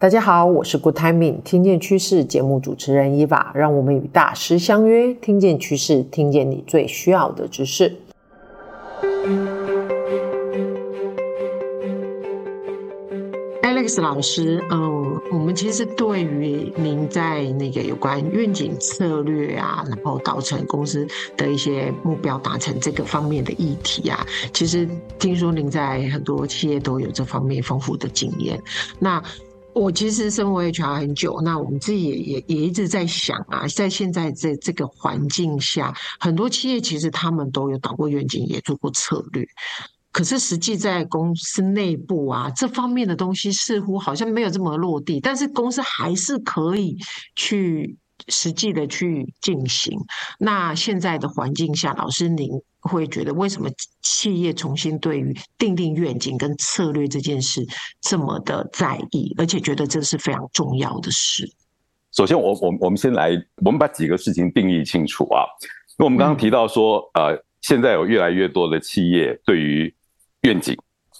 大家好，我是 Good Timing，听见趋势节目主持人伊娃，让我们与大师相约，听见趋势，听见你最需要的知识。Alex 老师，嗯，我们其实对于您在那个有关愿景策略啊，然后导成公司的一些目标达成这个方面的议题啊，其实听说您在很多企业都有这方面丰富的经验，那。我其实生活 HR 很久，那我们自己也也也一直在想啊，在现在这这个环境下，很多企业其实他们都有导过愿景，也做过策略，可是实际在公司内部啊，这方面的东西似乎好像没有这么落地，但是公司还是可以去实际的去进行。那现在的环境下，老师您。会觉得为什么企业重新对于定定愿景跟策略这件事这么的在意，而且觉得这是非常重要的事。首先我，我我我们先来，我们把几个事情定义清楚啊。因为我们刚刚提到说，嗯、呃，现在有越来越多的企业对于愿景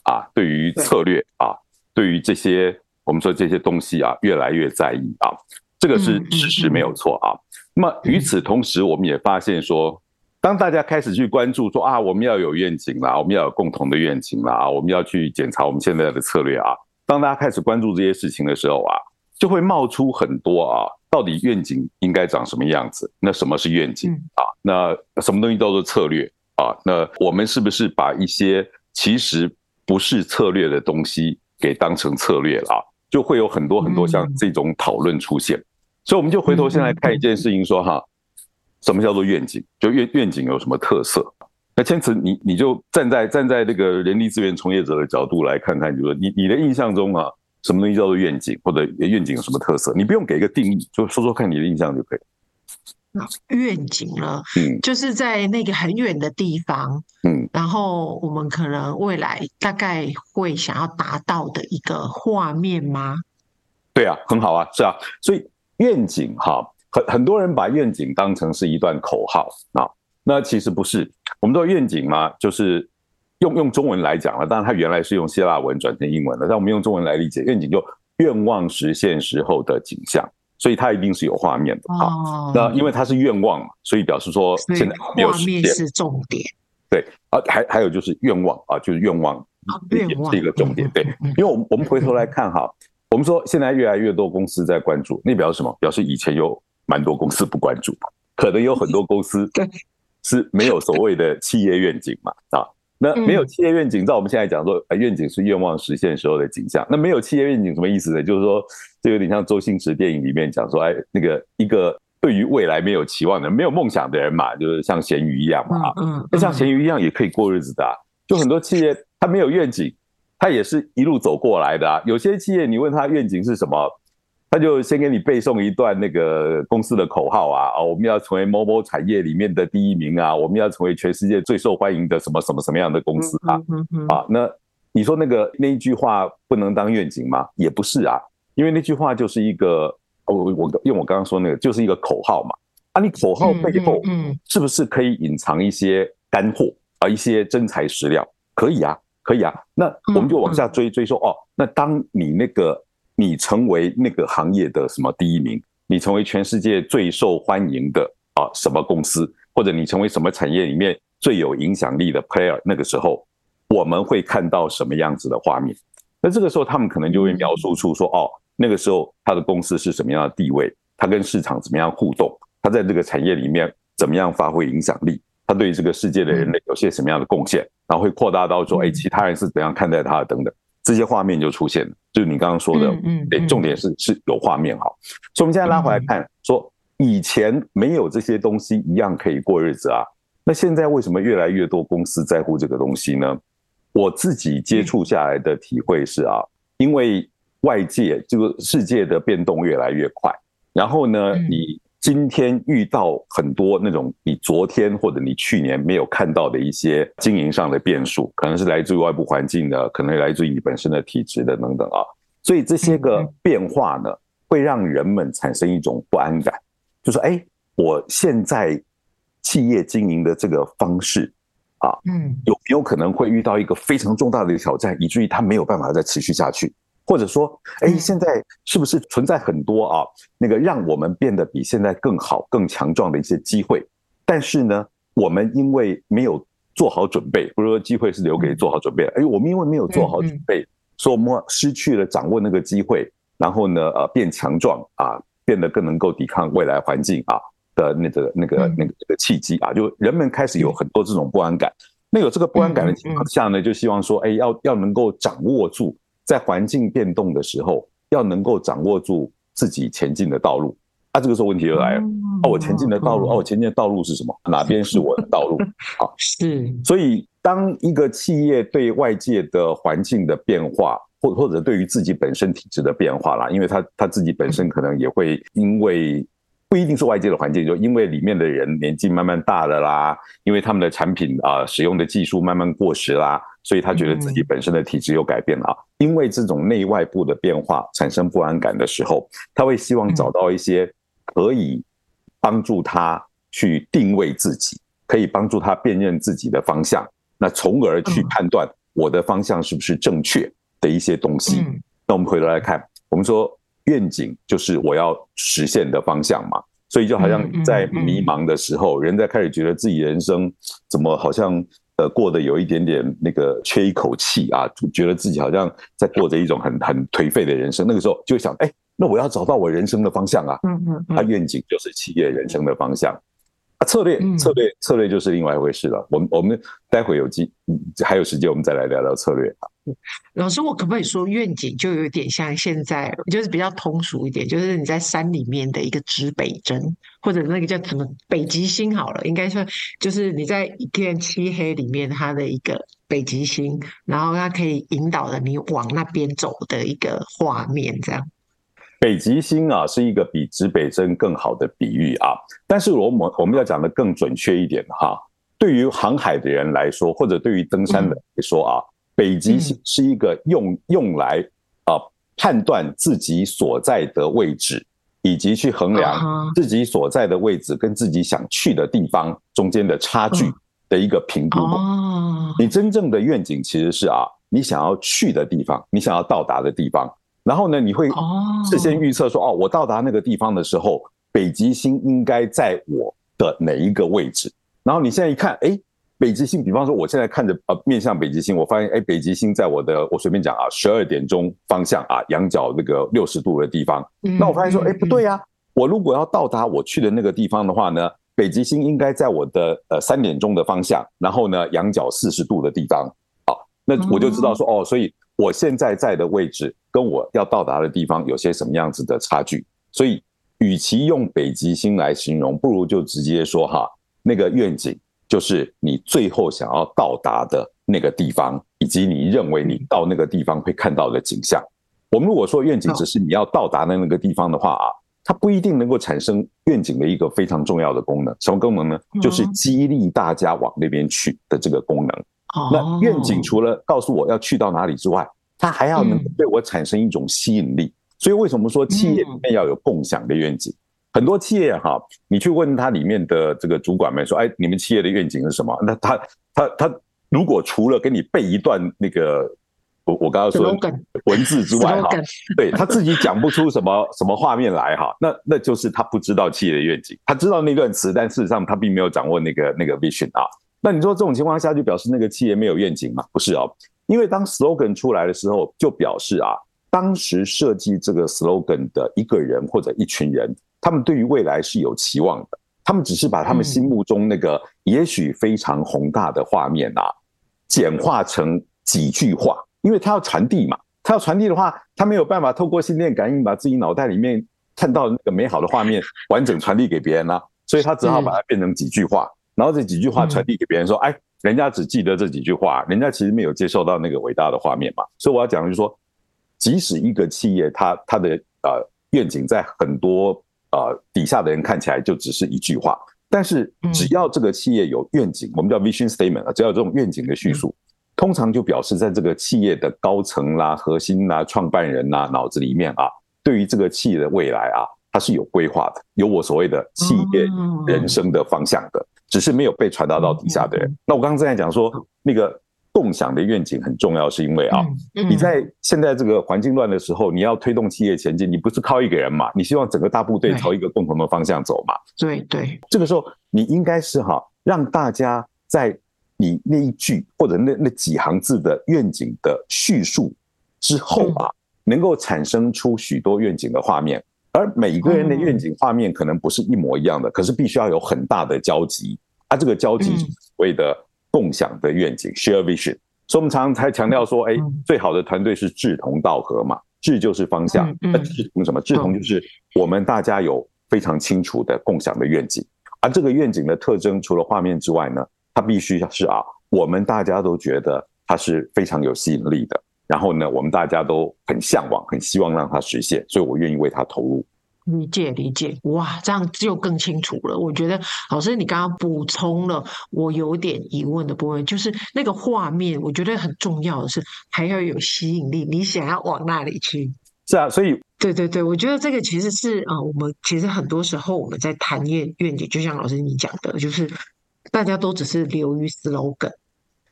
啊，对于策略啊，对于这些我们说这些东西啊，越来越在意啊。这个是事实，没有错啊。那么与此同时，我们也发现说。当大家开始去关注说啊，我们要有愿景啦，我们要有共同的愿景啦，我们要去检查我们现在的策略啊。当大家开始关注这些事情的时候啊，就会冒出很多啊，到底愿景应该长什么样子？那什么是愿景啊？那什么东西叫做策略啊？那我们是不是把一些其实不是策略的东西给当成策略了啊？就会有很多很多像这种讨论出现。所以我们就回头先来看一件事情，说哈。什么叫做愿景？就愿愿景有什么特色？那千慈，你你就站在站在那个人力资源从业者的角度来看看，就是说你你的印象中啊，什么东西叫做愿景，或者愿景有什么特色？你不用给一个定义，就说说看你的印象就可以。那愿景呢？嗯，就是在那个很远的地方，嗯，然后我们可能未来大概会想要达到的一个画面吗？对啊，很好啊，是啊，所以愿景哈。很很多人把愿景当成是一段口号啊，那其实不是。我们说愿景嘛，就是用用中文来讲了，当然它原来是用希腊文转成英文的，但我们用中文来理解，愿景就愿望实现时候的景象，所以它一定是有画面的啊。哦、那因为它是愿望嘛，所以表示说现在没有实现，画面是重点。对啊，还还有就是愿望啊，就是愿望也是一个重点。对，因为我们我们回头来看哈，我们说现在越来越多公司在关注，那表示什么？表示以前有。蛮多公司不关注，可能有很多公司 是没有所谓的企业愿景嘛啊，那没有企业愿景，照我们现在讲说，愿景是愿望实现时候的景象。那没有企业愿景什么意思呢？就是说，这有点像周星驰电影里面讲说，哎，那个一个对于未来没有期望的、没有梦想的人嘛，就是像咸鱼一样嘛啊，那像咸鱼一样也可以过日子的啊。就很多企业他没有愿景，他也是一路走过来的啊。有些企业你问他愿景是什么？他就先给你背诵一段那个公司的口号啊，哦，我们要成为某某产业里面的第一名啊，我们要成为全世界最受欢迎的什么什么什么样的公司啊，啊，那你说那个那一句话不能当愿景吗？也不是啊，因为那句话就是一个，我我用我刚刚说那个就是一个口号嘛，啊，你口号背后是不是可以隐藏一些干货啊，一些真材实料？可以啊，可以啊，那我们就往下追追说哦，那当你那个。你成为那个行业的什么第一名？你成为全世界最受欢迎的啊什么公司？或者你成为什么产业里面最有影响力的 player？那个时候我们会看到什么样子的画面？那这个时候他们可能就会描述出说：哦，那个时候他的公司是什么样的地位？他跟市场怎么样互动？他在这个产业里面怎么样发挥影响力？他对这个世界的人类有些什么样的贡献？然后会扩大到说：哎，其他人是怎样看待他的？等等。这些画面就出现了，就是你刚刚说的，嗯，对，重点是是有画面哈。所以我们现在拉回来看，说以前没有这些东西一样可以过日子啊。那现在为什么越来越多公司在乎这个东西呢？我自己接触下来的体会是啊，因为外界这个世界的变动越来越快，然后呢，你。今天遇到很多那种你昨天或者你去年没有看到的一些经营上的变数，可能是来自于外部环境的，可能来自于你本身的体质的等等啊。所以这些个变化呢，会让人们产生一种不安感，就说：哎，我现在企业经营的这个方式啊，嗯，有没有可能会遇到一个非常重大的挑战，以至于它没有办法再持续下去？或者说，哎，现在是不是存在很多啊，那个让我们变得比现在更好、更强壮的一些机会？但是呢，我们因为没有做好准备，不是说机会是留给做好准备的，哎，我们因为没有做好准备，所以我们失去了掌握那个机会，然后呢，呃，变强壮啊，变得更能够抵抗未来环境啊的那个、那个、那个、这个契机啊，就人们开始有很多这种不安感。那有这个不安感的情况下呢，就希望说，哎，要要能够掌握住在环境变动的时候，要能够掌握住自己前进的道路。啊，这个时候问题就来了，啊，我前进的道路，啊，我前进的道路是什么？哪边是我的道路？好，是。所以，当一个企业对外界的环境的变化，或或者对于自己本身体质的变化啦，因为他他自己本身可能也会因为。不一定是外界的环境，就因为里面的人年纪慢慢大了啦，因为他们的产品啊、呃、使用的技术慢慢过时啦，所以他觉得自己本身的体质又改变了啊。因为这种内外部的变化产生不安感的时候，他会希望找到一些可以帮助他去定位自己，可以帮助他辨认自己的方向，那从而去判断我的方向是不是正确的一些东西。那我们回头来看，我们说。愿景就是我要实现的方向嘛，所以就好像在迷茫的时候，人在开始觉得自己人生怎么好像呃过得有一点点那个缺一口气啊，觉得自己好像在过着一种很很颓废的人生。那个时候就会想，哎，那我要找到我人生的方向啊。嗯嗯，他愿景就是企业人生的方向。啊，策略策略策略就是另外一回事了。我们我们待会有机还有时间，我们再来聊聊策略啊。老师，我可不可以说愿景就有点像现在，就是比较通俗一点，就是你在山里面的一个指北针，或者那个叫什么北极星好了，应该说就是你在一片漆黑里面，它的一个北极星，然后它可以引导着你往那边走的一个画面，这样。北极星啊，是一个比指北针更好的比喻啊。但是我们我们要讲的更准确一点哈，对于航海的人来说，或者对于登山的人来说啊，北极星是一个用用来啊判断自己所在的位置，以及去衡量自己所在的位置跟自己想去的地方中间的差距的一个评估。你真正的愿景其实是啊，你想要去的地方，你想要到达的地方。然后呢，你会事先预测说，哦，我到达那个地方的时候，北极星应该在我的哪一个位置？然后你现在一看，哎，北极星，比方说，我现在看着呃面向北极星，我发现，哎，北极星在我的，我随便讲啊，十二点钟方向啊，仰角那个六十度的地方。那我发现说，哎，不对呀，我如果要到达我去的那个地方的话呢，北极星应该在我的呃三点钟的方向，然后呢，仰角四十度的地方。好，那我就知道说，哦，所以。我现在在的位置跟我要到达的地方有些什么样子的差距？所以，与其用北极星来形容，不如就直接说哈，那个愿景就是你最后想要到达的那个地方，以及你认为你到那个地方会看到的景象。我们如果说愿景只是你要到达的那个地方的话啊，它不一定能够产生愿景的一个非常重要的功能。什么功能呢？就是激励大家往那边去的这个功能。那愿景除了告诉我要去到哪里之外，它还要能对我产生一种吸引力。所以为什么说企业里面要有共享的愿景？很多企业哈，你去问他里面的这个主管们说：“哎，你们企业的愿景是什么？”那他他他如果除了给你背一段那个我我刚刚说的文字之外哈，对他自己讲不出什么 什么画面来哈，那那就是他不知道企业的愿景。他知道那段词，但事实上他并没有掌握那个那个 vision 啊。那你说这种情况下就表示那个企业没有愿景吗？不是哦，因为当 slogan 出来的时候，就表示啊，当时设计这个 slogan 的一个人或者一群人，他们对于未来是有期望的，他们只是把他们心目中那个也许非常宏大的画面啊，简化成几句话，因为他要传递嘛，他要传递的话，他没有办法透过心电感应把自己脑袋里面看到那个美好的画面完整传递给别人啊，所以他只好把它变成几句话。然后这几句话传递给别人说，哎，人家只记得这几句话，人家其实没有接受到那个伟大的画面嘛。所以我要讲的就是说，即使一个企业它它的呃愿景在很多呃底下的人看起来就只是一句话，但是只要这个企业有愿景，我们叫 vision statement 啊，只要有这种愿景的叙述，通常就表示在这个企业的高层啦、核心啦、创办人呐脑子里面啊，对于这个企业的未来啊，它是有规划的，有我所谓的企业人生的方向的。只是没有被传达到底下的人。那我刚刚正在讲说，那个共享的愿景很重要，是因为啊，你在现在这个环境乱的时候，你要推动企业前进，你不是靠一个人嘛？你希望整个大部队朝一个共同的方向走嘛？对对，这个时候你应该是哈，让大家在你那一句或者那那几行字的愿景的叙述之后啊，能够产生出许多愿景的画面。而每个人的愿景画面可能不是一模一样的，可是必须要有很大的交集，啊，这个交集所谓的共享的愿景 （share vision）。所以我们常常才强调说，哎，最好的团队是志同道合嘛，志就是方向，那志同什么？志同就是我们大家有非常清楚的共享的愿景，而这个愿景的特征除了画面之外呢，它必须是啊，我们大家都觉得它是非常有吸引力的。然后呢，我们大家都很向往，很希望让它实现，所以我愿意为它投入。理解理解，哇，这样就更清楚了。我觉得老师你刚刚补充了我有点疑问的部分，就是那个画面，我觉得很重要的是还要有吸引力，你想要往那里去。是啊，所以对对对，我觉得这个其实是啊、呃，我们其实很多时候我们在谈愿愿景，就像老师你讲的，就是大家都只是流于 slogan，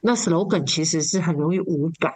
那 slogan 其实是很容易无感。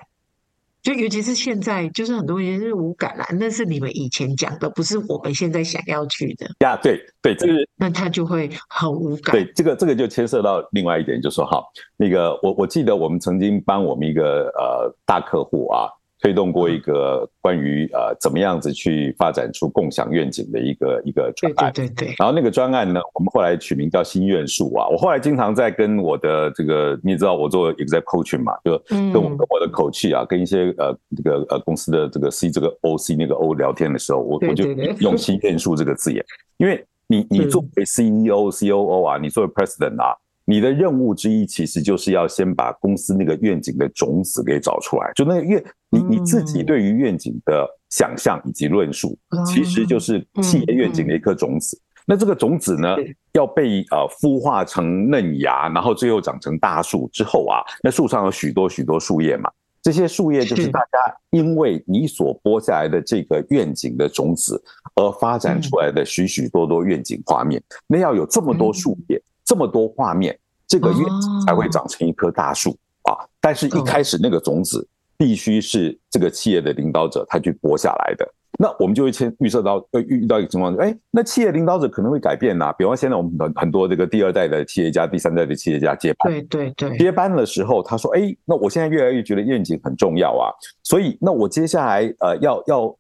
就尤其是现在，就是很多人是无感啦，那是你们以前讲的，不是我们现在想要去的呀。对对，这个那他就会很无感。对，这个这个就牵涉到另外一点，就是说哈，那个我我记得我们曾经帮我们一个呃大客户啊。推动过一个关于呃怎么样子去发展出共享愿景的一个一个专案，对对对，对。然后那个专案呢，我们后来取名叫心愿树啊。我后来经常在跟我的这个，你也知道我做 exec coaching 嘛，就跟我跟我的 coach 啊，跟一些呃这个呃公司的这个 C 这个 OC 那个 O 聊天的时候，我我就用心愿树这个字眼，因为你你作为 CEO COO 啊，你作为 President 啊。你的任务之一，其实就是要先把公司那个愿景的种子给找出来。就那个愿，你你自己对于愿景的想象以及论述，其实就是企业愿景的一颗种子。那这个种子呢，要被呃孵化成嫩芽，然后最后长成大树之后啊，那树上有许多许多树叶嘛。这些树叶就是大家因为你所播下来的这个愿景的种子而发展出来的许许多多愿景画面。那要有这么多树叶。这么多画面，这个愿景才会长成一棵大树啊！但是，一开始那个种子必须是这个企业的领导者他去播下来的。那我们就会先预测到，呃，遇到一个情况，哎，那企业领导者可能会改变呐。比方现在我们很很多这个第二代的企业家、第三代的企业家接班，对对对，接班的时候，他说，哎，那我现在越来越觉得愿景很重要啊，所以那我接下来呃要要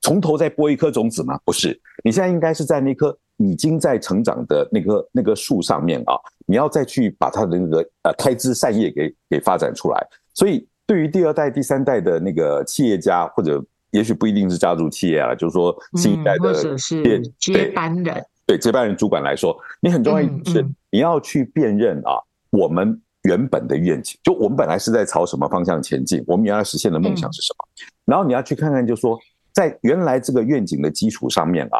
从头再播一颗种子吗？不是，你现在应该是在那颗。已经在成长的那棵那个树上面啊，你要再去把它的那个呃开枝散叶给给发展出来。所以对于第二代、第三代的那个企业家，或者也许不一定是家族企业啊，就是说新一代的接班人，对接班人主管来说，你很重要一点是你要去辨认啊，我们原本的愿景，就我们本来是在朝什么方向前进，我们原来实现的梦想是什么，然后你要去看看，就是说在原来这个愿景的基础上面啊。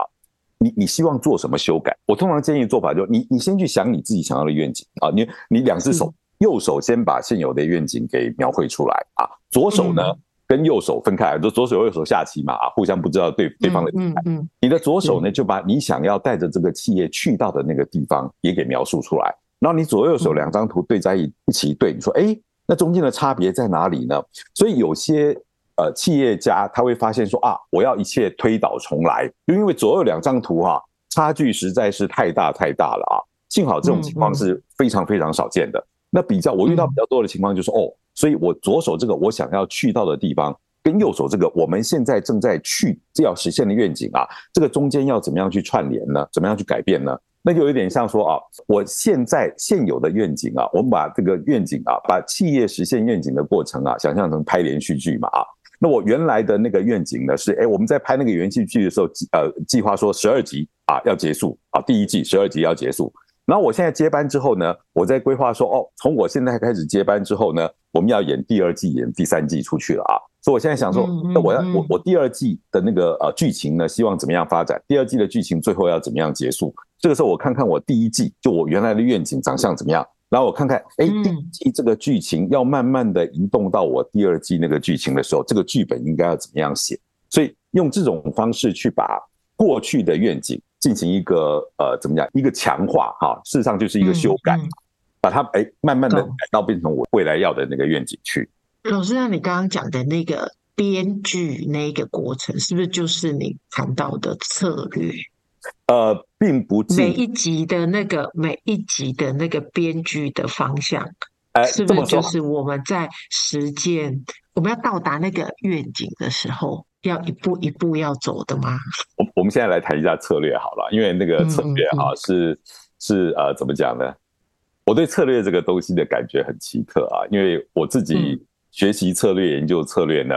你你希望做什么修改？我通常建议做法就是你你先去想你自己想要的愿景啊，你你两只手，右手先把现有的愿景给描绘出来啊，左手呢跟右手分开来，就左手右手下棋嘛啊，互相不知道对对方的状态。嗯，你的左手呢就把你想要带着这个企业去到的那个地方也给描述出来，然后你左右手两张图对在一起对，你说哎，那中间的差别在哪里呢？所以有些。呃，企业家他会发现说啊，我要一切推倒重来，就因为左右两张图哈、啊，差距实在是太大太大了啊。幸好这种情况是非常非常少见的。那比较我遇到比较多的情况就是哦，所以我左手这个我想要去到的地方，跟右手这个我们现在正在去这要实现的愿景啊，这个中间要怎么样去串联呢？怎么样去改变呢？那就有点像说啊，我现在现有的愿景啊，我们把这个愿景啊，把企业实现愿景的过程啊，想象成拍连续剧嘛啊。那我原来的那个愿景呢是，哎，我们在拍那个元气剧的时候，呃，计划说十二集啊要结束啊，第一季十二集要结束。然后我现在接班之后呢，我在规划说，哦，从我现在开始接班之后呢，我们要演第二季，演第三季出去了啊。所以我现在想说，那我要我我第二季的那个呃剧情呢，希望怎么样发展？第二季的剧情最后要怎么样结束？这个时候我看看我第一季就我原来的愿景长相怎么样。然后我看看，哎，第一季这个剧情要慢慢的移动到我第二季那个剧情的时候，这个剧本应该要怎么样写？所以用这种方式去把过去的愿景进行一个呃怎么讲一个强化哈，事实上就是一个修改。把它哎慢慢的改到变成我未来要的那个愿景去。老师，那你刚刚讲的那个编剧那个过程，是不是就是你谈到的策略？呃，并不每一集的那个每一集的那个编剧的方向，哎，是不是就是我们在实践我们要到达那个愿景的时候，要一步一步要走的吗？我我们现在来谈一下策略好了，因为那个策略啊，嗯、是是呃怎么讲呢？我对策略这个东西的感觉很奇特啊，因为我自己学习策略、研究策略呢。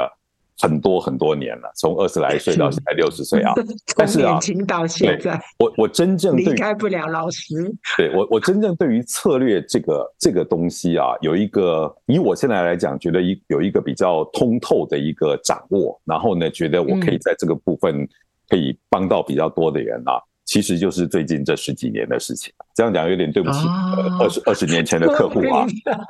很多很多年了，从二十来岁到现在六十岁啊，但是年轻到现在，我我真正离开不了老师。对我我真正对于策略这个这个东西啊，有一个以我现在来讲，觉得一有一个比较通透的一个掌握，然后呢，觉得我可以在这个部分可以帮到比较多的人啊。其实就是最近这十几年的事情，这样讲有点对不起二十二十年前的客户啊。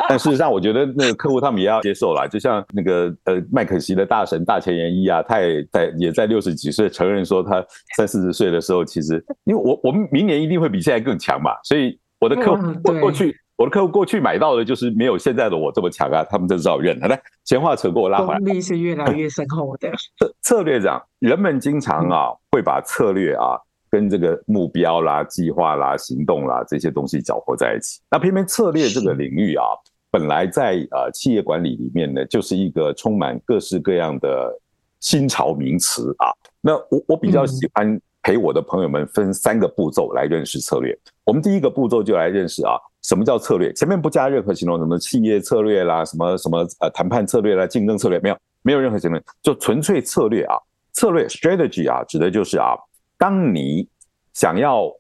但事实上，我觉得那个客户他们也要接受啦。就像那个呃麦肯锡的大神大前研一啊，他也在也在六十几岁承认说，他三四十岁的时候，其实因为我我们明年一定会比现在更强嘛，所以我的客户过过去我的客户过去买到的就是没有现在的我这么强啊，他们就只好认了。来，闲话扯过我拉回来，功力是越来越深厚的。策策略长，人们经常啊会把策略啊。跟这个目标啦、计划啦、行动啦这些东西搅和在一起，那偏偏策略这个领域啊，本来在呃企业管理里面呢，就是一个充满各式各样的新潮名词啊。那我我比较喜欢陪我的朋友们分三个步骤来认识策略。我们第一个步骤就来认识啊，什么叫策略？前面不加任何形容，什么企业策略啦，什么什么呃谈判策略啦、竞争策略，没有没有任何形容，就纯粹策略啊。策略 strategy 啊，指的就是啊。当你想要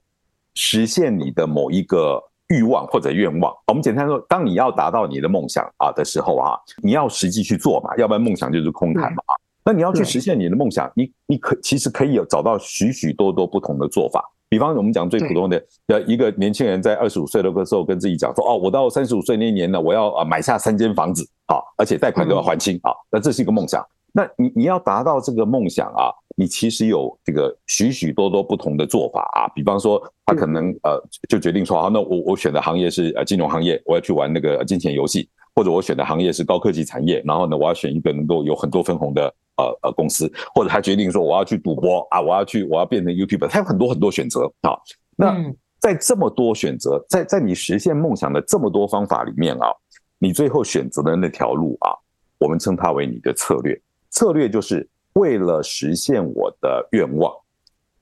实现你的某一个欲望或者愿望，我们简单说，当你要达到你的梦想啊的时候啊，你要实际去做嘛，要不然梦想就是空谈嘛。那你要去实现你的梦想，你你可其实可以有找到许许多多不同的做法。比方我们讲最普通的，呃，一个年轻人在二十五岁的时候跟自己讲说，哦，我到三十五岁那一年呢，我要啊买下三间房子啊，而且贷款都要还清啊，那这是一个梦想。那你你要达到这个梦想啊，你其实有这个许许多多不同的做法啊。比方说，他可能呃就决定说，好，那我我选的行业是呃金融行业，我要去玩那个金钱游戏，或者我选的行业是高科技产业，然后呢，我要选一个能够有很多分红的呃呃公司，或者他决定说我要去赌博啊，我要去我要变成 YouTuber，他有很多很多选择啊。那在这么多选择，在在你实现梦想的这么多方法里面啊，你最后选择的那条路啊，我们称它为你的策略。策略就是为了实现我的愿望，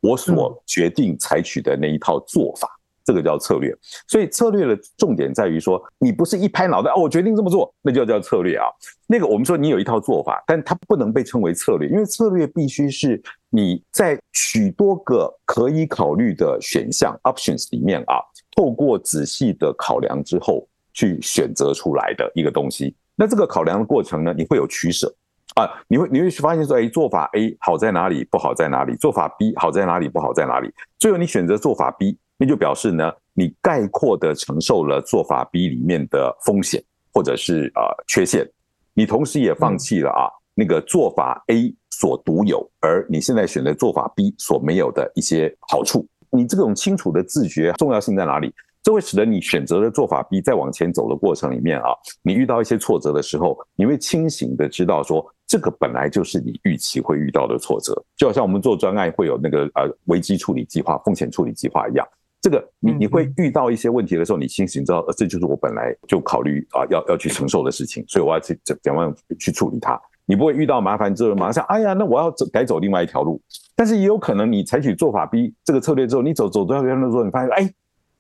我所决定采取的那一套做法，这个叫策略。所以策略的重点在于说，你不是一拍脑袋哦，我决定这么做，那就叫策略啊。那个我们说你有一套做法，但它不能被称为策略，因为策略必须是你在许多个可以考虑的选项 options 里面啊，透过仔细的考量之后去选择出来的一个东西。那这个考量的过程呢，你会有取舍。啊，你会你会发现说，哎，做法 A 好在哪里，不好在哪里？做法 B 好在哪里，不好在哪里？最后你选择做法 B，那就表示呢，你概括的承受了做法 B 里面的风险或者是呃缺陷，你同时也放弃了啊那个做法 A 所独有，而你现在选择做法 B 所没有的一些好处。你这种清楚的自觉重要性在哪里？这会使得你选择的做法 B 在往前走的过程里面啊，你遇到一些挫折的时候，你会清醒的知道说，这个本来就是你预期会遇到的挫折，就好像我们做专案会有那个呃危机处理计划、风险处理计划一样。这个你你会遇到一些问题的时候，你清醒知道，呃，这就是我本来就考虑啊要要去承受的事情，所以我要去怎怎样去处理它。你不会遇到麻烦之后马上想，哎呀，那我要走改走另外一条路。但是也有可能你采取做法 B 这个策略之后，你走走这条路之后，你发现哎。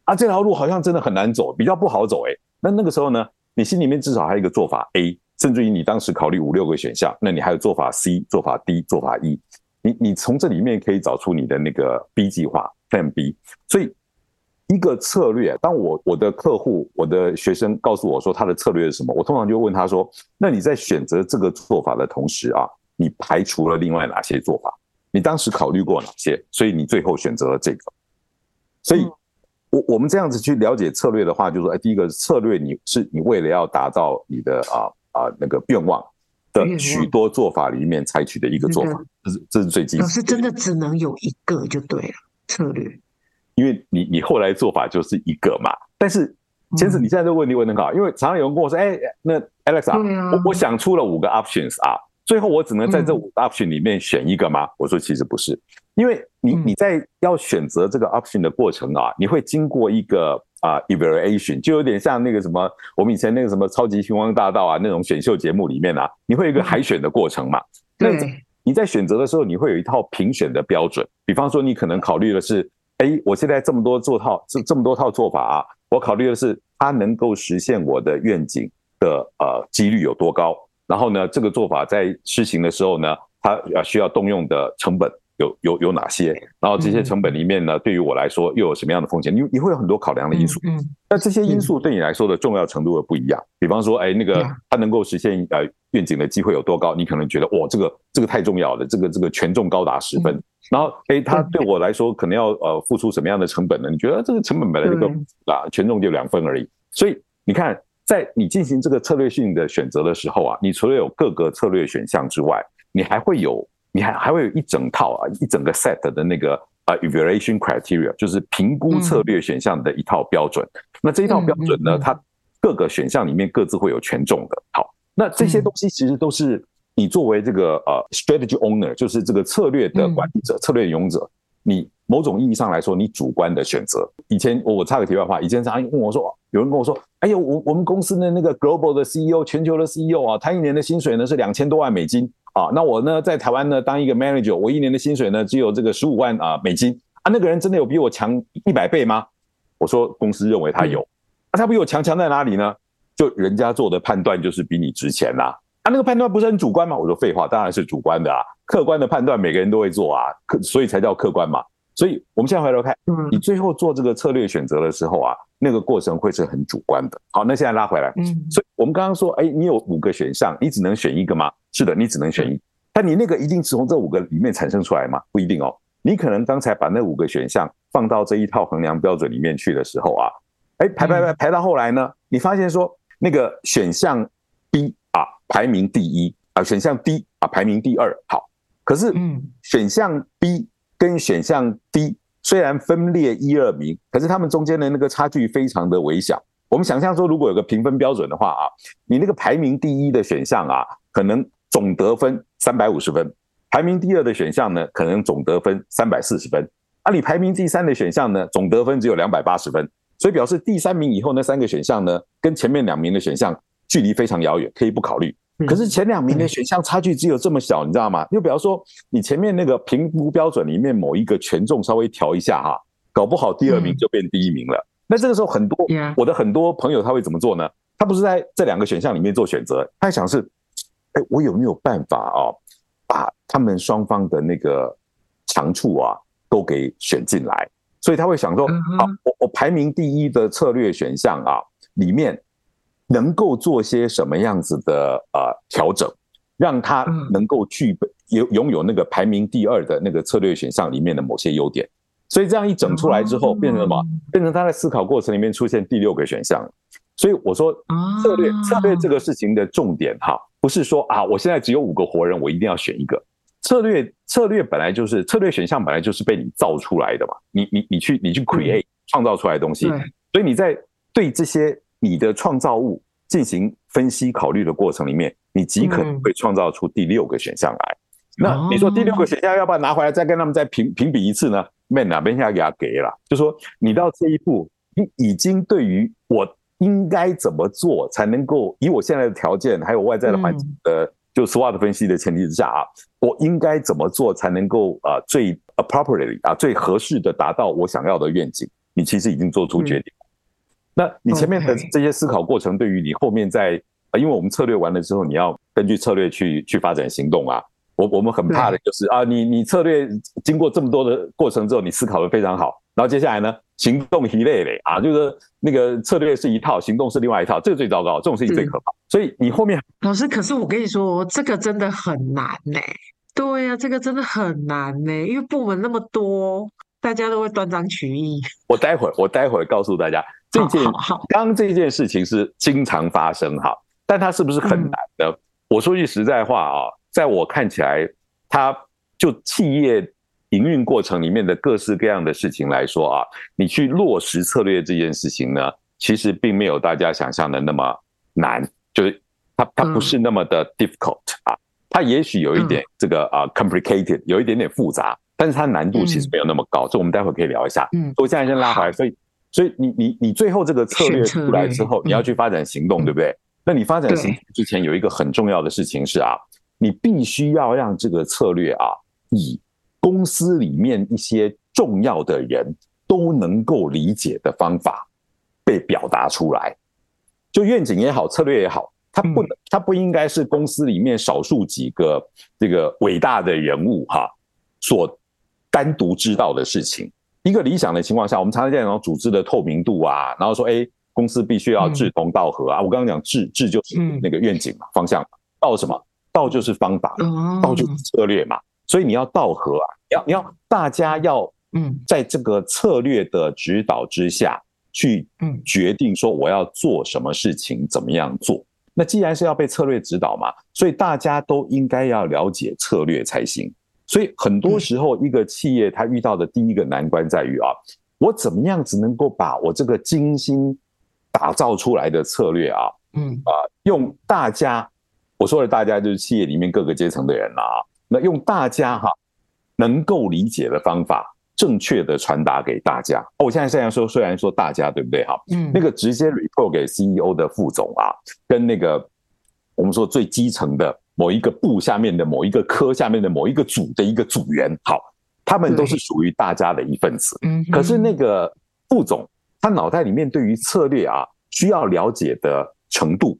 啊，这条路好像真的很难走，比较不好走诶。那那个时候呢，你心里面至少还有一个做法 A，甚至于你当时考虑五六个选项，那你还有做法 C、做法 D、做法 E，你你从这里面可以找出你的那个 B 计划 Plan B。所以一个策略，当我我的客户、我的学生告诉我说他的策略是什么，我通常就问他说：那你在选择这个做法的同时啊，你排除了另外哪些做法？你当时考虑过哪些？所以你最后选择了这个。所以。我我们这样子去了解策略的话，就是说，哎，第一个策略，你是你为了要达到你的啊啊那个愿望的许多做法里面采取的一个做法，这是这是最基本。是真的只能有一个就对了，策略。因为你你后来做法就是一个嘛，但是其实你现在这个问题问的很好，因为常常有人跟我说，哎，那 Alex 啊，啊我我想出了五个 options 啊，最后我只能在这五个 option 里面选一个吗？嗯、我说其实不是，因为你你在要选择这个 option 的过程啊，你会经过一个啊 evaluation，就有点像那个什么，我们以前那个什么超级星光大道啊那种选秀节目里面啊，你会有一个海选的过程嘛？嗯、那你在选择的时候，你会有一套评选的标准，比方说你可能考虑的是。哎，我现在这么多做套这这么多套做法啊，我考虑的是它能够实现我的愿景的呃几率有多高，然后呢，这个做法在施行的时候呢，它呃需要动用的成本有有有哪些？然后这些成本里面呢，对于我来说又有什么样的风险？你你会有很多考量的因素。嗯，那这些因素对你来说的重要程度的不一样。比方说，哎，那个它能够实现呃愿景的机会有多高？你可能觉得哇，这个这个太重要了，这个这个权重高达十分。然后，哎，它对我来说可能要呃付出什么样的成本呢？你觉得这个成本本来就够啊，权重就两分而已。所以你看，在你进行这个策略性的选择的时候啊，你除了有各个策略选项之外，你还会有，你还还会有一整套啊，一整个 set 的那个啊 evaluation criteria，就是评估策略选项的一套标准。那这一套标准呢，它各个选项里面各自会有权重的。好，那这些东西其实都是。你作为这个呃 strategy owner，就是这个策略的管理者、策略拥者，你某种意义上来说，你主观的选择。以前我插个题外话，以前常常问我说，有人跟我说，哎呦，我我们公司的那个 global 的 CEO，全球的 CEO 啊，他一年的薪水呢是两千多万美金啊，那我呢在台湾呢当一个 manager，我一年的薪水呢只有这个十五万啊美金啊，那个人真的有比我强一百倍吗？我说公司认为他有，那他比我强强在哪里呢？就人家做的判断就是比你值钱啦。啊，那个判断不是很主观吗？我说废话，当然是主观的啊。客观的判断每个人都会做啊，客所以才叫客观嘛。所以我们现在回头看，你最后做这个策略选择的时候啊，那个过程会是很主观的。好，那现在拉回来，嗯，所以我们刚刚说，哎，你有五个选项，你只能选一个吗？是的，你只能选一。但你那个一定是从这五个里面产生出来吗？不一定哦。你可能刚才把那五个选项放到这一套衡量标准里面去的时候啊，哎，排排排排到后来呢，你发现说那个选项 B 啊。排名第一啊，选项 D 啊，排名第二。好，可是选项 B 跟选项 D 虽然分列一二名，可是他们中间的那个差距非常的微小。我们想象说，如果有个评分标准的话啊，你那个排名第一的选项啊，可能总得分三百五十分；排名第二的选项呢，可能总得分三百四十分。而你排名第三的选项呢，总得分只有两百八十分。所以表示第三名以后那三个选项呢，跟前面两名的选项。距离非常遥远，可以不考虑。可是前两名的选项差距只有这么小，你知道吗？又比方说，你前面那个评估标准里面某一个权重稍微调一下哈，搞不好第二名就变第一名了。那这个时候，很多我的很多朋友他会怎么做呢？他不是在这两个选项里面做选择，他想是，哎，我有没有办法啊，把他们双方的那个长处啊都给选进来？所以他会想说，啊，我我排名第一的策略选项啊里面。能够做些什么样子的呃调整，让他能够具备有拥有那个排名第二的那个策略选项里面的某些优点，所以这样一整出来之后，变成什么？变成他在思考过程里面出现第六个选项。所以我说策略策略这个事情的重点哈，不是说啊，我现在只有五个活人，我一定要选一个策略。策略本来就是策略选项本来就是被你造出来的嘛，你你你去你去 create 创造出来的东西，所以你在对这些。你的创造物进行分析考虑的过程里面，你极可能会创造出第六个选项来。那你说第六个选项要不要拿回来再跟他们再评评比一次呢？没哪边下给他给了，就说你到这一步，你已经对于我应该怎么做才能够以我现在的条件还有外在的环境的就 SWOT 分析的前提之下啊，我应该怎么做才能够啊最 appropriately 啊最合适的达到我想要的愿景？你其实已经做出决定。那你前面的这些思考过程，对于你后面在啊，因为我们策略完了之后，你要根据策略去去发展行动啊。我我们很怕的就是啊，你你策略经过这么多的过程之后，你思考的非常好，然后接下来呢，行动一类类啊，就是那个策略是一套，行动是另外一套，这个最糟糕，这种事情最可怕。所以你后面老师，可是我跟你说，这个真的很难呢。对呀，这个真的很难呢，因为部门那么多，大家都会断章取义。我待会儿我待会儿告诉大家。这件刚刚这件事情是经常发生哈，但它是不是很难呢？嗯、我说句实在话啊，在我看起来，它就企业营运过程里面的各式各样的事情来说啊，你去落实策略这件事情呢，其实并没有大家想象的那么难，就是它它不是那么的 difficult 啊，它也许有一点这个啊 complicated，有一点点复杂，但是它难度其实没有那么高，所以我们待会可以聊一下。嗯，我现在先拉回来，所以所以你你你最后这个策略出来之后，你要去发展行动，对不对？那你发展行动之前有一个很重要的事情是啊，你必须要让这个策略啊，以公司里面一些重要的人都能够理解的方法被表达出来。就愿景也好，策略也好，它不能，它不应该是公司里面少数几个这个伟大的人物哈所单独知道的事情。一个理想的情况下，我们常常讲组织的透明度啊，然后说，哎。公司必须要志同道合啊！我刚刚讲志志就是那个愿景嘛，方向嘛。道什么？道就是方法，道就是策略嘛。所以你要道合啊，要你要大家要嗯，在这个策略的指导之下去嗯决定说我要做什么事情，怎么样做。那既然是要被策略指导嘛，所以大家都应该要了解策略才行。所以很多时候，一个企业它遇到的第一个难关在于啊，我怎么样子能够把我这个精心打造出来的策略啊，嗯啊，用大家我说的大家就是企业里面各个阶层的人了啊，那用大家哈能够理解的方法，正确的传达给大家。哦，我现在这样说，虽然说大家对不对哈？嗯，那个直接 report 给 CEO 的副总啊，跟那个我们说最基层的某一个部下面的某一个科下面的某一个组的一个组员，好，他们都是属于大家的一份子。嗯，可是那个副总。他脑袋里面对于策略啊，需要了解的程度，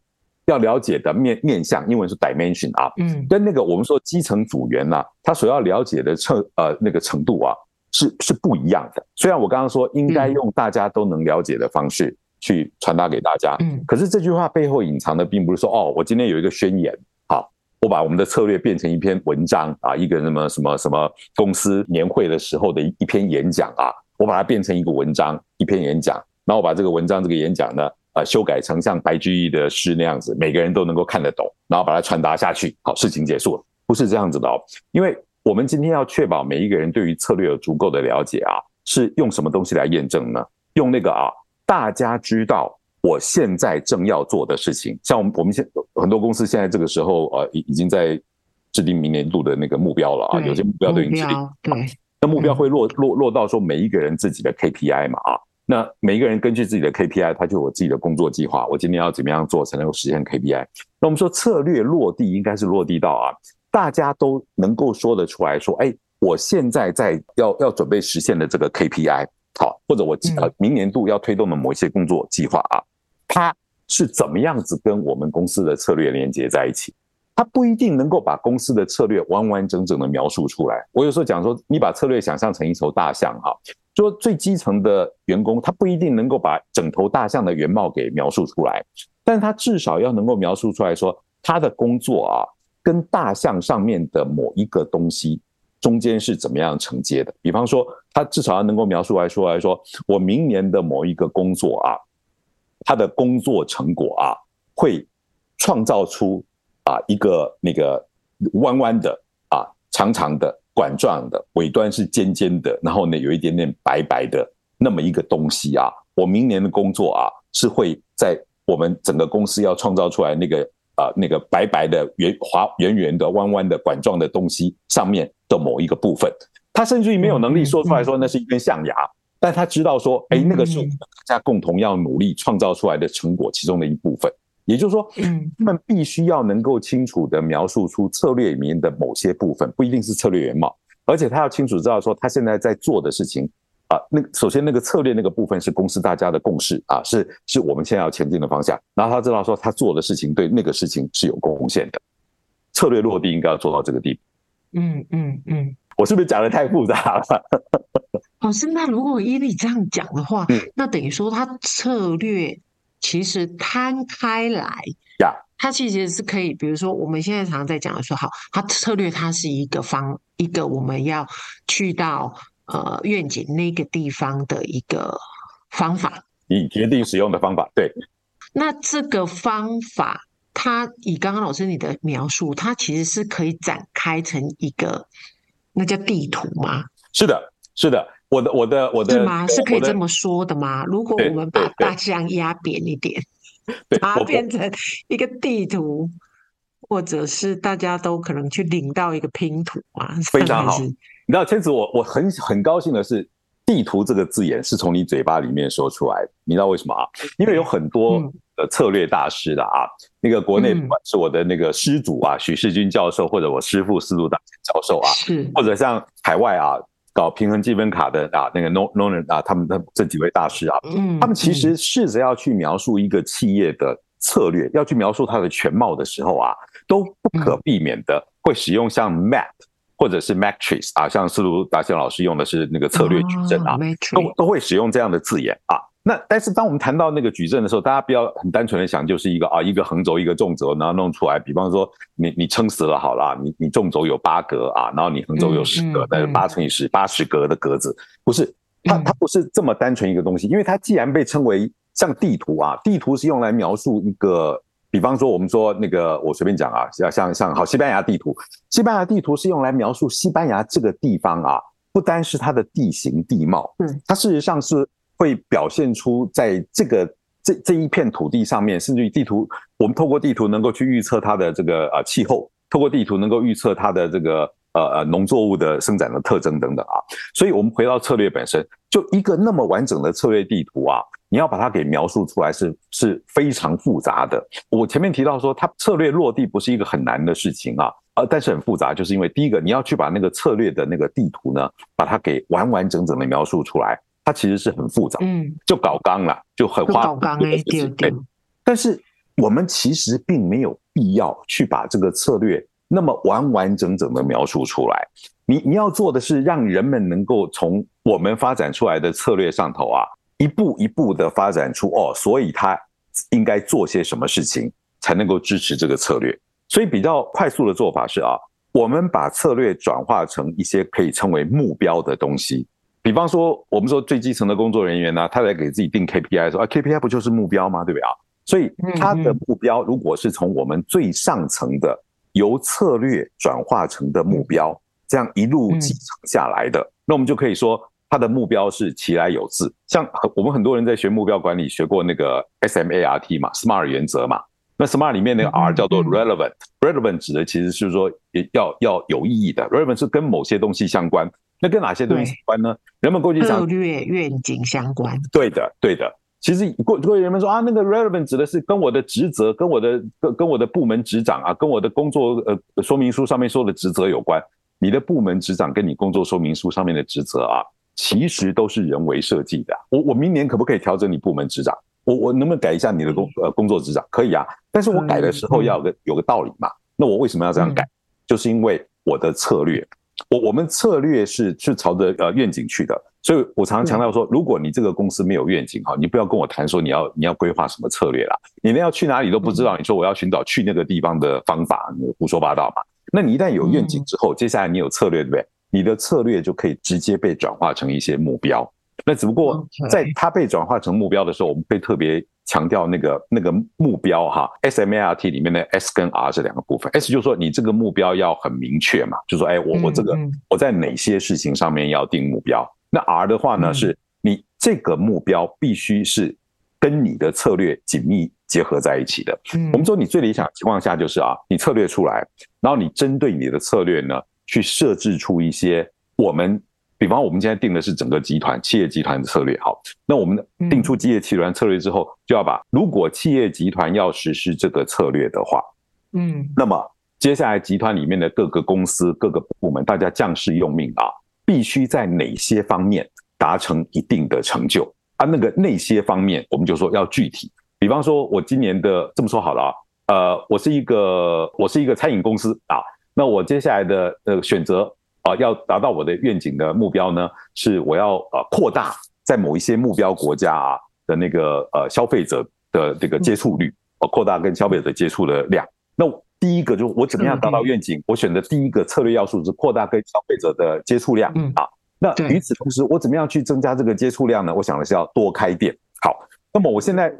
要了解的面面向，英文是 dimension 啊，嗯，跟那个我们说基层组员呐、啊，他所要了解的程呃那个程度啊，是是不一样的。虽然我刚刚说应该用大家都能了解的方式去传达给大家，嗯，可是这句话背后隐藏的并不是说哦，我今天有一个宣言，好，我把我们的策略变成一篇文章啊，一个什么什么什么公司年会的时候的一篇演讲啊。我把它变成一个文章，一篇演讲，然后我把这个文章、这个演讲呢，呃，修改成像白居易的诗那样子，每个人都能够看得懂，然后把它传达下去，好，事情结束了。不是这样子的哦，因为我们今天要确保每一个人对于策略有足够的了解啊，是用什么东西来验证呢？用那个啊，大家知道我现在正要做的事情，像我们我们现很多公司现在这个时候呃，已已经在制定明年度的那个目标了啊，有些目标都已经制定，对。目标会落落落到说每一个人自己的 KPI 嘛啊，那每一个人根据自己的 KPI，他就有自己的工作计划。我今天要怎么样做才能够实现 KPI？那我们说策略落地应该是落地到啊，大家都能够说得出来说，哎，我现在在要要准备实现的这个 KPI，好，或者我呃明年度要推动的某一些工作计划啊，它是怎么样子跟我们公司的策略连接在一起？他不一定能够把公司的策略完完整整的描述出来。我有时候讲说，你把策略想象成一头大象，哈，说最基层的员工，他不一定能够把整头大象的原貌给描述出来，但他至少要能够描述出来说，他的工作啊，跟大象上面的某一个东西中间是怎么样承接的。比方说，他至少要能够描述来说来说，我明年的某一个工作啊，他的工作成果啊，会创造出。啊，一个那个弯弯的啊，长长的管状的尾端是尖尖的，然后呢有一点点白白的那么一个东西啊，我明年的工作啊是会在我们整个公司要创造出来那个啊那个白白的圆滑圆圆的弯弯的管状的东西上面的某一个部分，他甚至于没有能力说出来说那是一根象牙，但他知道说，哎，那个是我们大家共同要努力创造出来的成果其中的一部分。也就是说，嗯，他们必须要能够清楚地描述出策略里面的某些部分，不一定是策略原貌，而且他要清楚知道说他现在在做的事情啊，那首先那个策略那个部分是公司大家的共识啊，是是我们现在要前进的方向，然后他知道说他做的事情对那个事情是有贡献的，策略落地应该要做到这个地步。嗯嗯嗯，我是不是讲的太复杂了？老师，那如果依你这样讲的话，嗯，那等于说他策略。其实摊开来呀，它其实是可以，比如说我们现在常常在讲的说，好，它策略它是一个方，一个我们要去到呃愿景那个地方的一个方法，你决定使用的方法，对。那这个方法，它以刚刚老师你的描述，它其实是可以展开成一个，那叫地图吗？是的。是的，我的我的我的是吗？是可以这么说的吗？如果我们把大象压扁一点，把它变成一个地图，或者是大家都可能去领到一个拼图啊，非常好。你知道，千子，我我很很高兴的是。地图这个字眼是从你嘴巴里面说出来的，你知道为什么啊？因为有很多的策略大师的啊，那个国内不管是我的那个师祖啊，许世军教授，或者我师父司徒大教授啊，或者像海外啊搞平衡积分卡的啊那个 No n o n 啊，他们的这几位大师啊，他们其实试着要去描述一个企业的策略，要去描述它的全貌的时候啊，都不可避免的会使用像 map。或者是 matrix 啊，像司徒达西老师用的是那个策略矩阵啊，都都会使用这样的字眼啊。那但是当我们谈到那个矩阵的时候，大家不要很单纯的想就是一个啊一个横轴一个纵轴，然后弄出来。比方说你你撑死了好了，你你纵轴有八格啊，然后你横轴有十格，那是八乘以十，八十格的格子，不是它它不是这么单纯一个东西，因为它既然被称为像地图啊，地图是用来描述一个。比方说，我们说那个，我随便讲啊，像像像好，西班牙地图，西班牙地图是用来描述西班牙这个地方啊，不单是它的地形地貌，嗯，它事实上是会表现出在这个这这一片土地上面，甚至于地图，我们透过地图能够去预测它的这个呃气候，透过地图能够预测它的这个呃呃农作物的生长的特征等等啊，所以我们回到策略本身，就一个那么完整的策略地图啊。你要把它给描述出来是是非常复杂的。我前面提到说，它策略落地不是一个很难的事情啊，呃，但是很复杂，就是因为第一个，你要去把那个策略的那个地图呢，把它给完完整整的描述出来，它其实是很复杂，嗯，就搞纲了，就很花很多的时间。但是我们其实并没有必要去把这个策略那么完完整整的描述出来。你你要做的是让人们能够从我们发展出来的策略上头啊。一步一步的发展出哦，所以他应该做些什么事情才能够支持这个策略？所以比较快速的做法是啊，我们把策略转化成一些可以称为目标的东西。比方说，我们说最基层的工作人员呢，他在给自己定 KPI 说啊，KPI 不就是目标吗？对不对啊？所以他的目标如果是从我们最上层的由策略转化成的目标，这样一路继承下来的，那我们就可以说。他的目标是其来有自，像我们很多人在学目标管理学过那个 SMART 嘛，SMART 原则嘛。那 SMART 里面那个 R 叫做 relevant，relevant 指的其实是说要要有意义的，relevant 是跟某些东西相关。那跟哪些东西有关呢？人们过去讲策略愿景相关。对的，对的。其实过过去人们说啊，那个 relevant 指的是跟我的职责、跟我的跟跟我的部门职掌啊、跟我的工作呃说明书上面说的职责有关。你的部门职掌跟你工作说明书上面的职责啊。其实都是人为设计的。我我明年可不可以调整你部门职掌？我我能不能改一下你的工呃工作职掌？可以啊，但是我改的时候要有个有个道理嘛。那我为什么要这样改？就是因为我的策略，我我们策略是是朝着呃愿景去的。所以我常常强调说，如果你这个公司没有愿景哈，你不要跟我谈说你要你要规划什么策略啦。你连要去哪里都不知道，你说我要寻找去那个地方的方法，你胡说八道嘛。那你一旦有愿景之后，接下来你有策略，对不对？你的策略就可以直接被转化成一些目标。那只不过在它被转化成目标的时候，我们会特别强调那个那个目标哈。SMART 里面的 S 跟 R 这两个部分，S 就是说你这个目标要很明确嘛，就是说哎，我我这个我在哪些事情上面要定目标。那 R 的话呢，是你这个目标必须是跟你的策略紧密结合在一起的。我们说你最理想的情况下就是啊，你策略出来，然后你针对你的策略呢。去设置出一些我们，比方我们现在定的是整个集团企业集团的策略，好，那我们定出企业集团策略之后，就要把如果企业集团要实施这个策略的话，嗯，那么接下来集团里面的各个公司、各个部门，大家将士用命啊，必须在哪些方面达成一定的成就啊？那个那些方面，我们就说要具体。比方说，我今年的这么说好了啊，呃，我是一个我是一个餐饮公司啊。那我接下来的呃选择啊，要达到我的愿景的目标呢，是我要呃扩大在某一些目标国家啊的那个呃消费者的这个接触率，呃扩大跟消费者接触的量。那第一个就是我怎么样达到愿景？我选的第一个策略要素是扩大跟消费者的接触量啊。那与此同时，我怎么样去增加这个接触量呢？我想的是要多开店。好，那么我现在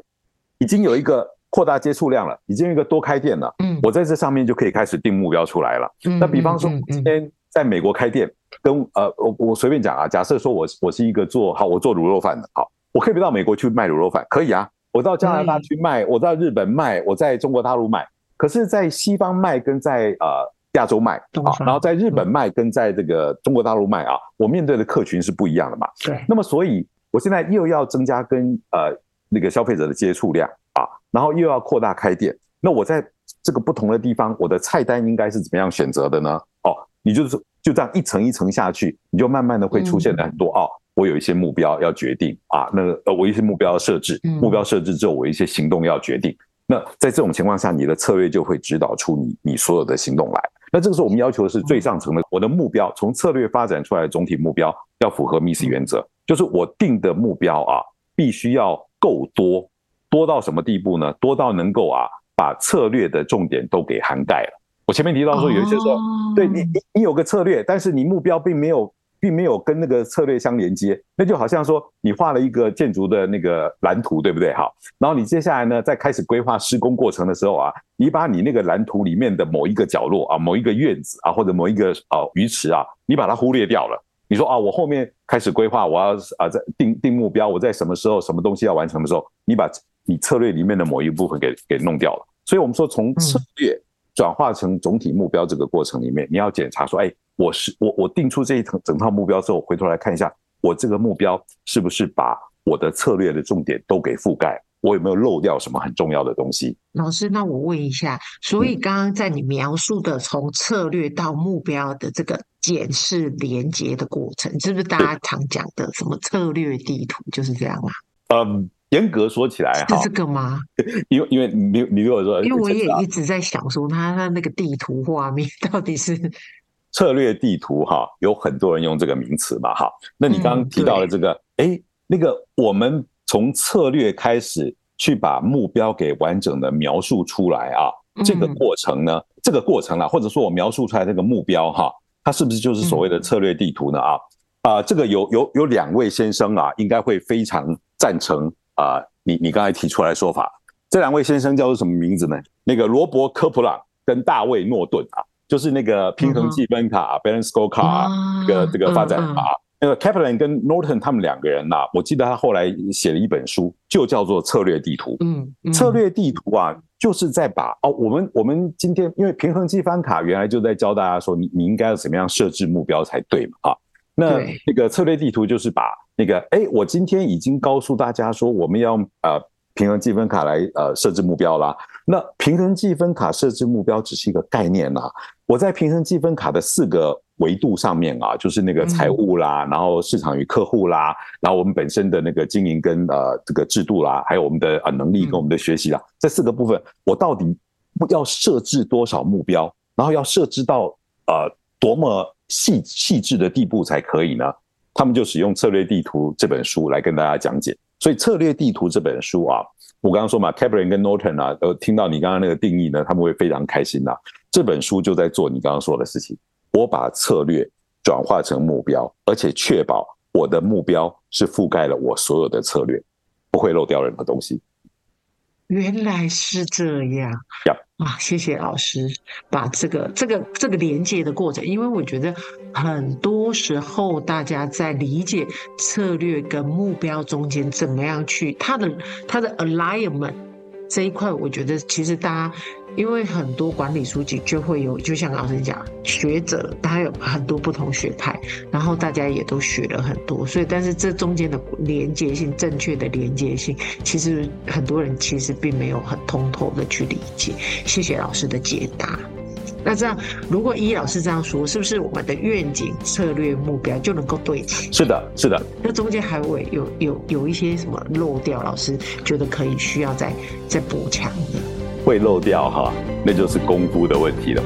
已经有一个。扩大接触量了，已经有一个多开店了。嗯，我在这上面就可以开始定目标出来了。嗯，那比方说，今天在美国开店，跟呃，我我随便讲啊，假设说我我是一个做好，我做卤肉饭的，好，我可以不到美国去卖卤肉饭，可以啊，我到加拿大去卖，我到日本卖，我在中国大陆卖，可是，在西方卖跟在呃亚洲卖啊，然后在日本卖跟在这个中国大陆卖啊，我面对的客群是不一样的嘛，对，那么所以我现在又要增加跟呃那个消费者的接触量啊，然后又要扩大开店，那我在这个不同的地方，我的菜单应该是怎么样选择的呢？你就是就这样一层一层下去，你就慢慢的会出现了很多、嗯、哦，我有一些目标要决定啊，那个呃，我一些目标要设置，目标设置之后，我一些行动要决定。嗯、那在这种情况下，你的策略就会指导出你你所有的行动来。那这个时候我们要求的是最上层的，我的目标从策略发展出来的总体目标要符合 MIS 原则，就是我定的目标啊，必须要够多，多到什么地步呢？多到能够啊，把策略的重点都给涵盖了。我前面提到说，有一些时候，哦、对你，你你有个策略，但是你目标并没有，并没有跟那个策略相连接，那就好像说你画了一个建筑的那个蓝图，对不对？好，然后你接下来呢，在开始规划施工过程的时候啊，你把你那个蓝图里面的某一个角落啊，某一个院子啊，或者某一个啊鱼池啊，你把它忽略掉了。你说啊，我后面开始规划，我要啊在定定目标，我在什么时候什么东西要完成的时候，你把你策略里面的某一部分给给弄掉了。所以我们说从策略。嗯转化成总体目标这个过程里面，你要检查说，哎，我是我我定出这一整整套目标之后，回头来看一下，我这个目标是不是把我的策略的重点都给覆盖？我有没有漏掉什么很重要的东西？老师，那我问一下，所以刚刚在你描述的从策略到目标的这个检视连接的过程，是不是大家常讲的什么策略地图就是这样啊？嗯。严格说起来，是这个吗？因为因为你你如果说，因为我也一直在想说，他他那个地图画面到底是 策略地图哈，有很多人用这个名词嘛哈。那你刚刚提到了这个，哎、嗯，那个我们从策略开始去把目标给完整的描述出来啊，这个过程呢，嗯、这个过程啊，或者说我描述出来这个目标哈，它是不是就是所谓的策略地图呢？啊啊、呃，这个有有有两位先生啊，应该会非常赞成。啊、呃，你你刚才提出来的说法，这两位先生叫做什么名字呢？那个罗伯·科普朗跟大卫·诺顿啊，就是那个平衡计分卡 （balance scorecard） 这个这个发展法。那个 Kaplan 跟 Norton 他们两个人呐、啊，我记得他后来写了一本书，就叫做《策略地图》。嗯，嗯策略地图啊，就是在把哦，我们我们今天因为平衡积分卡原来就在教大家说，你你应该要怎么样设置目标才对嘛啊。那那个策略地图就是把那个，哎，我今天已经告诉大家说，我们要呃平衡计分卡来呃设置目标啦。那平衡计分卡设置目标只是一个概念啦。我在平衡计分卡的四个维度上面啊，就是那个财务啦，然后市场与客户啦，然后我们本身的那个经营跟呃这个制度啦，还有我们的呃能力跟我们的学习啦，这四个部分，我到底要设置多少目标，然后要设置到呃多么。细细致的地步才可以呢？他们就使用《策略地图》这本书来跟大家讲解。所以，《策略地图》这本书啊，我刚刚说嘛，Kaplan 跟 Norton 啊，呃听到你刚刚那个定义呢，他们会非常开心呐、啊。这本书就在做你刚刚说的事情，我把策略转化成目标，而且确保我的目标是覆盖了我所有的策略，不会漏掉任何东西。原来是这样。Yep. 啊，谢谢老师把这个这个这个连接的过程，因为我觉得很多时候大家在理解策略跟目标中间怎么样去它的它的 alignment 这一块，我觉得其实大家。因为很多管理书籍就会有，就像老师讲，学者他有很多不同学派，然后大家也都学了很多，所以但是这中间的连接性，正确的连接性，其实很多人其实并没有很通透的去理解。谢谢老师的解答。那这样，如果依老师这样说，是不是我们的愿景、策略、目标就能够对齐？是的，是的。那中间还会有有有一些什么漏掉？老师觉得可以需要再再补强的？会漏掉哈，那就是功夫的问题了。